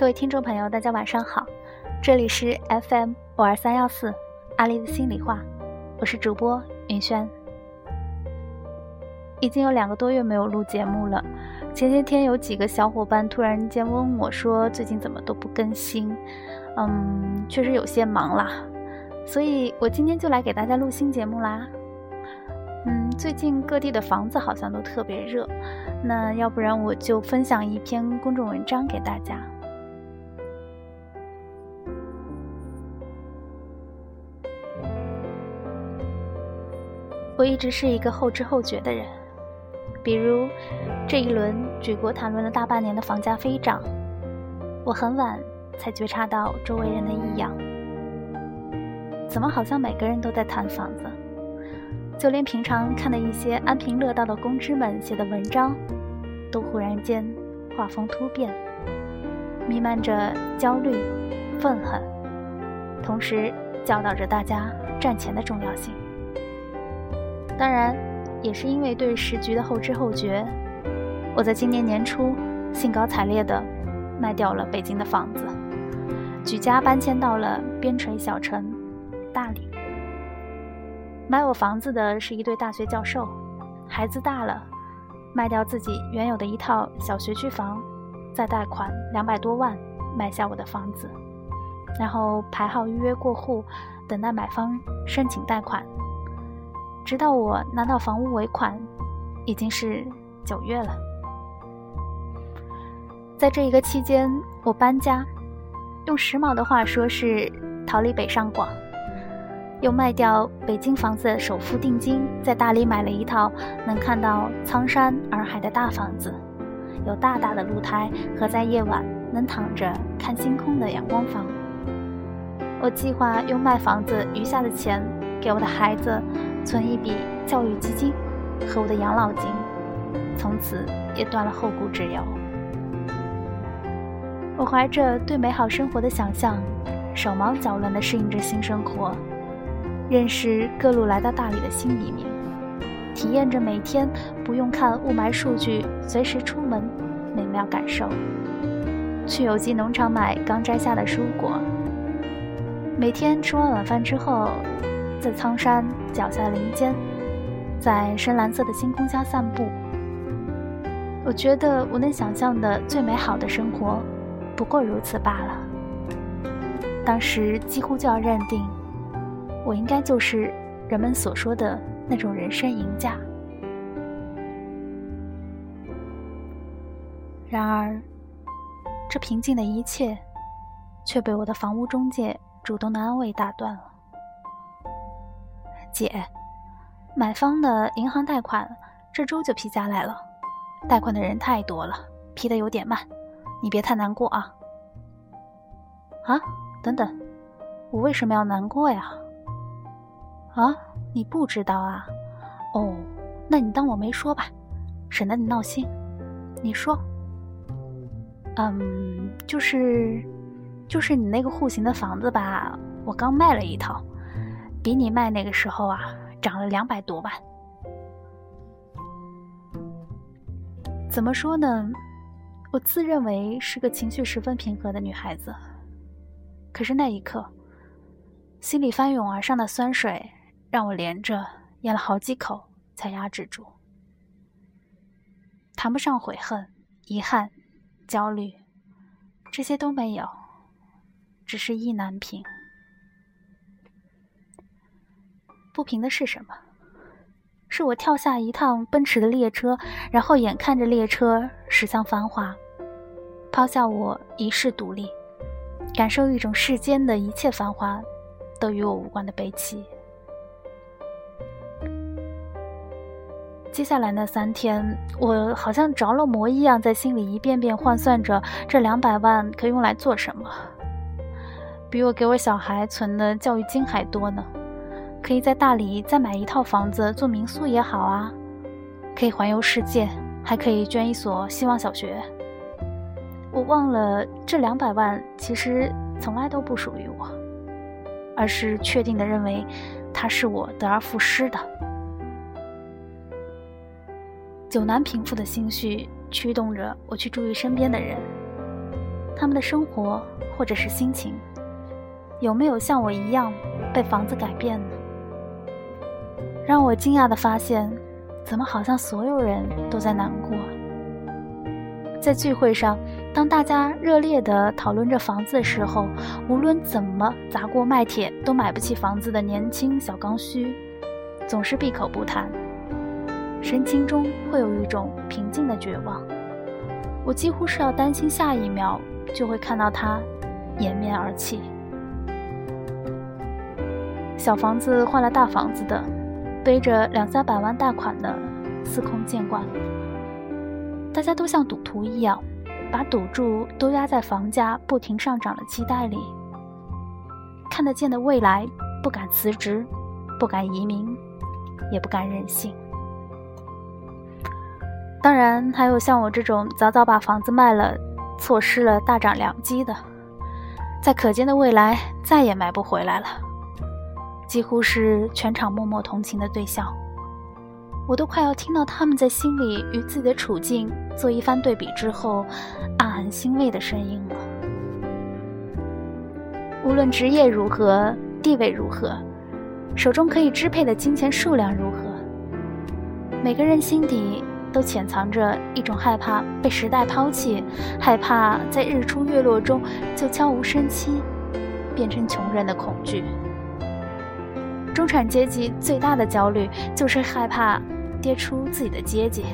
各位听众朋友，大家晚上好，这里是 FM 五二三幺四阿丽的心里话，我是主播云轩。已经有两个多月没有录节目了，前些天有几个小伙伴突然间问我说，最近怎么都不更新？嗯，确实有些忙啦，所以我今天就来给大家录新节目啦。嗯，最近各地的房子好像都特别热，那要不然我就分享一篇公众文章给大家。我一直是一个后知后觉的人，比如这一轮举国谈论了大半年的房价飞涨，我很晚才觉察到周围人的异样，怎么好像每个人都在谈房子？就连平常看的一些安贫乐道的公知们写的文章，都忽然间画风突变，弥漫着焦虑、愤恨，同时教导着大家赚钱的重要性。当然，也是因为对时局的后知后觉，我在今年年初兴高采烈地卖掉了北京的房子，举家搬迁到了边陲小城大理。买我房子的是一对大学教授，孩子大了，卖掉自己原有的一套小学区房，再贷款两百多万买下我的房子，然后排号预约过户，等待买方申请贷款，直到我拿到房屋尾款，已经是九月了。在这一个期间，我搬家，用时髦的话说是逃离北上广。又卖掉北京房子首付定金，在大理买了一套能看到苍山洱海的大房子，有大大的露台和在夜晚能躺着看星空的阳光房。我计划用卖房子余下的钱，给我的孩子存一笔教育基金和我的养老金，从此也断了后顾之忧。我怀着对美好生活的想象，手忙脚乱地适应着新生活。认识各路来到大理的新移民，体验着每天不用看雾霾数据，随时出门美妙感受。去有机农场买刚摘下的蔬果。每天吃完晚饭之后，在苍山脚下林间，在深蓝色的星空下散步。我觉得我能想象的最美好的生活，不过如此罢了。当时几乎就要认定。我应该就是人们所说的那种人生赢家。然而，这平静的一切，却被我的房屋中介主动的安慰打断了。姐，买方的银行贷款这周就批下来了，贷款的人太多了，批的有点慢，你别太难过啊。啊，等等，我为什么要难过呀？啊，你不知道啊？哦，那你当我没说吧，省得你闹心。你说，嗯，就是，就是你那个户型的房子吧，我刚卖了一套，比你卖那个时候啊，涨了两百多万。怎么说呢？我自认为是个情绪十分平和的女孩子，可是那一刻，心里翻涌而上的酸水。让我连着咽了好几口才压制住，谈不上悔恨、遗憾、焦虑，这些都没有，只是意难平。不平的是什么？是我跳下一趟奔驰的列车，然后眼看着列车驶向繁华，抛下我一世独立，感受一种世间的一切繁华都与我无关的悲戚。接下来那三天，我好像着了魔一样，在心里一遍遍换算着这两百万可以用来做什么。比我给我小孩存的教育金还多呢，可以在大理再买一套房子做民宿也好啊，可以环游世界，还可以捐一所希望小学。我忘了这两百万其实从来都不属于我，而是确定的认为它是我得而复失的。久难平复的心绪驱动着我去注意身边的人，他们的生活或者是心情，有没有像我一样被房子改变呢？让我惊讶的发现，怎么好像所有人都在难过。在聚会上，当大家热烈地讨论着房子的时候，无论怎么砸锅卖铁都买不起房子的年轻小刚需，总是闭口不谈，神情中会有一种平静的绝望。我几乎是要担心下一秒就会看到他掩面而泣。小房子换了大房子的，背着两三百万贷款的，司空见惯。大家都像赌徒一样，把赌注都压在房价不停上涨的期待里。看得见的未来，不敢辞职，不敢移民，也不敢任性。当然，还有像我这种早早把房子卖了，错失了大涨良机的，在可见的未来再也买不回来了，几乎是全场默默同情的对象。我都快要听到他们在心里与自己的处境做一番对比之后，暗暗欣慰的声音了。无论职业如何，地位如何，手中可以支配的金钱数量如何，每个人心底都潜藏着一种害怕被时代抛弃，害怕在日出月落中就悄无声息变成穷人的恐惧。中产阶级最大的焦虑就是害怕。跌出自己的阶级，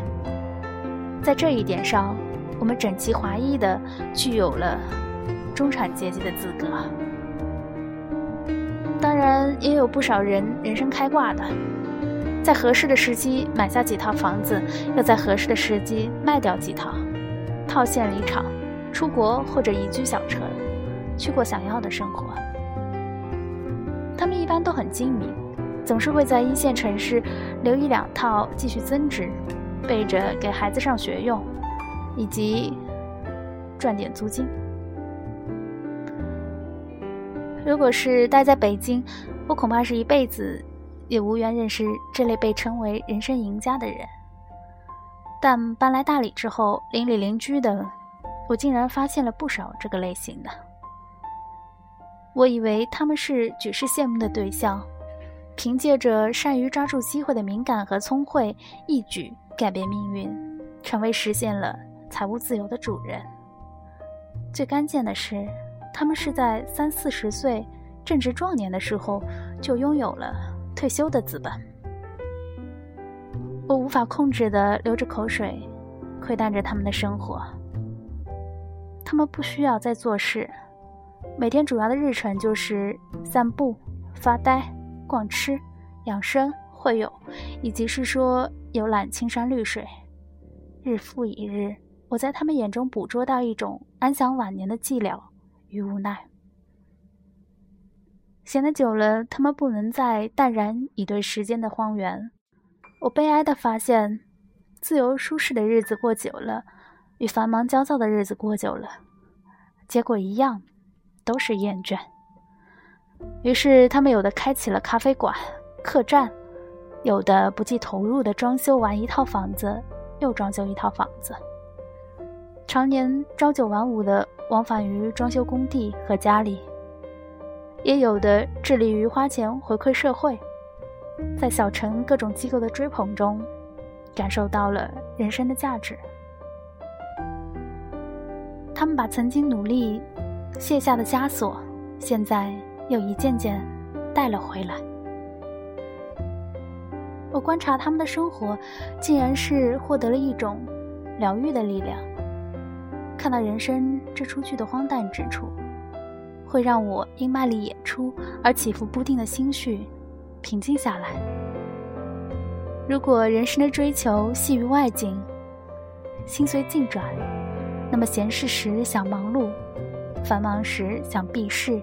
在这一点上，我们整齐划一的具有了中产阶级的资格。当然，也有不少人人生开挂的，在合适的时机买下几套房子，又在合适的时机卖掉几套，套现离场，出国或者移居小城，去过想要的生活。他们一般都很精明。总是会在一线城市留一两套继续增值，备着给孩子上学用，以及赚点租金。如果是待在北京，我恐怕是一辈子也无缘认识这类被称为人生赢家的人。但搬来大理之后，邻里邻居的，我竟然发现了不少这个类型的。我以为他们是举世羡慕的对象。凭借着善于抓住机会的敏感和聪慧，一举改变命运，成为实现了财务自由的主人。最关键的是，他们是在三四十岁正值壮年的时候就拥有了退休的资本。我无法控制的流着口水，窥探着他们的生活。他们不需要再做事，每天主要的日程就是散步、发呆。逛吃、养生、会友，以及是说游览青山绿水，日复一日，我在他们眼中捕捉到一种安享晚年的寂寥与无奈。闲得久了，他们不能再淡然以对时间的荒原。我悲哀地发现，自由舒适的日子过久了，与繁忙焦躁的日子过久了，结果一样，都是厌倦。于是，他们有的开启了咖啡馆、客栈，有的不计投入的装修完一套房子，又装修一套房子，常年朝九晚五的往返于装修工地和家里，也有的致力于花钱回馈社会，在小城各种机构的追捧中，感受到了人生的价值。他们把曾经努力卸下的枷锁，现在。又一件件带了回来。我观察他们的生活，竟然是获得了一种疗愈的力量。看到人生这出剧的荒诞之处，会让我因卖力演出而起伏不定的心绪平静下来。如果人生的追求系于外境，心随境转，那么闲适时想忙碌，繁忙时想避世。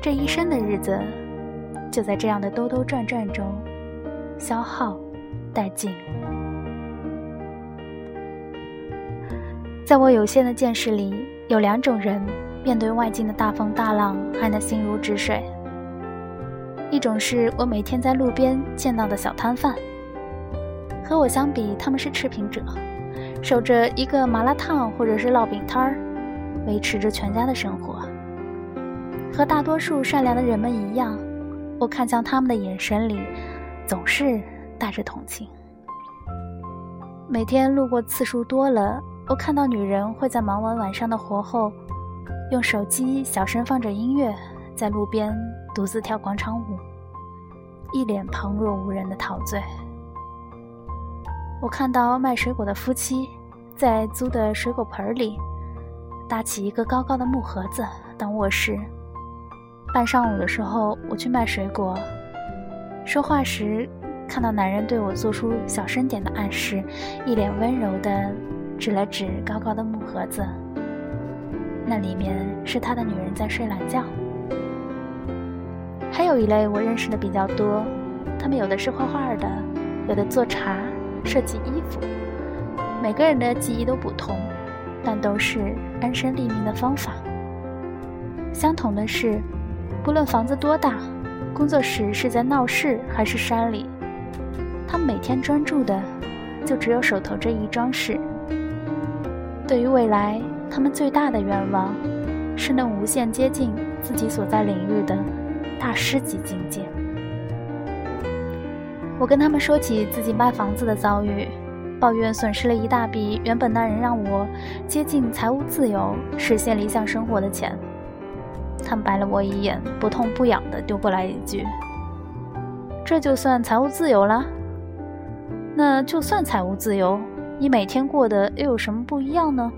这一生的日子，就在这样的兜兜转转中消耗殆尽。在我有限的见识里，有两种人面对外境的大风大浪还能心如止水。一种是我每天在路边见到的小摊贩，和我相比，他们是赤贫者，守着一个麻辣烫或者是烙饼摊儿，维持着全家的生活。和大多数善良的人们一样，我看向他们的眼神里总是带着同情。每天路过次数多了，我看到女人会在忙完晚上的活后，用手机小声放着音乐，在路边独自跳广场舞，一脸旁若无人的陶醉。我看到卖水果的夫妻在租的水果盆里搭起一个高高的木盒子当卧室。半上午的时候，我去卖水果，说话时。看到男人对我做出小声点的暗示，一脸温柔地指了指高高的木盒子，那里面是他的女人在睡懒觉。还有一类我认识的比较多，他们有的是画画的，有的做茶、设计衣服，每个人的技艺都不同，但都是安身立命的方法。相同的是，不论房子多大，工作室是在闹市还是山里。他们每天专注的，就只有手头这一桩事。对于未来，他们最大的愿望，是能无限接近自己所在领域的大师级境界。我跟他们说起自己卖房子的遭遇，抱怨损失了一大笔原本那人让我接近财务自由、实现理想生活的钱。他白了我一眼，不痛不痒的丢过来一句：“这就算财务自由了？”那就算财务自由，你每天过得又有什么不一样呢？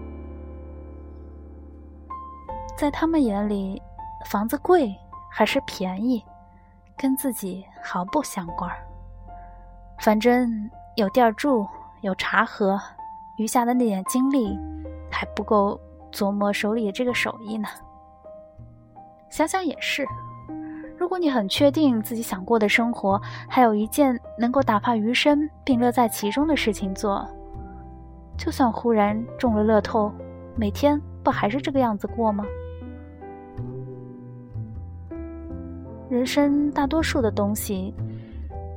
在他们眼里，房子贵还是便宜，跟自己毫不相关。反正有地儿住，有茶喝，余下的那点精力还不够琢磨手里的这个手艺呢。想想也是。如果你很确定自己想过的生活，还有一件能够打发余生并乐在其中的事情做，就算忽然中了乐透，每天不还是这个样子过吗？人生大多数的东西，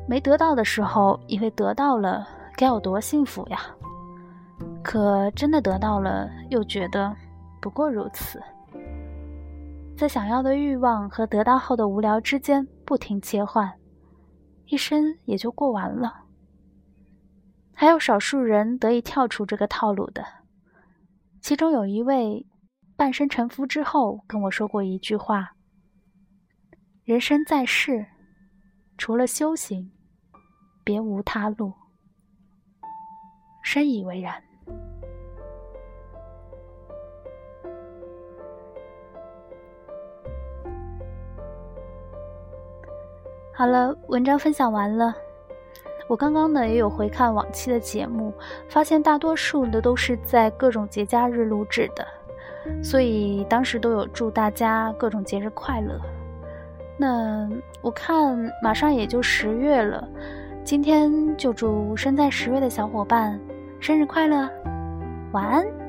没得到的时候以为得到了该有多幸福呀，可真的得到了，又觉得不过如此。在想要的欲望和得到后的无聊之间不停切换，一生也就过完了。还有少数人得以跳出这个套路的，其中有一位半生沉浮之后跟我说过一句话：“人生在世，除了修行，别无他路。”深以为然。好了，文章分享完了。我刚刚呢也有回看往期的节目，发现大多数的都是在各种节假日录制的，所以当时都有祝大家各种节日快乐。那我看马上也就十月了，今天就祝身在十月的小伙伴生日快乐，晚安。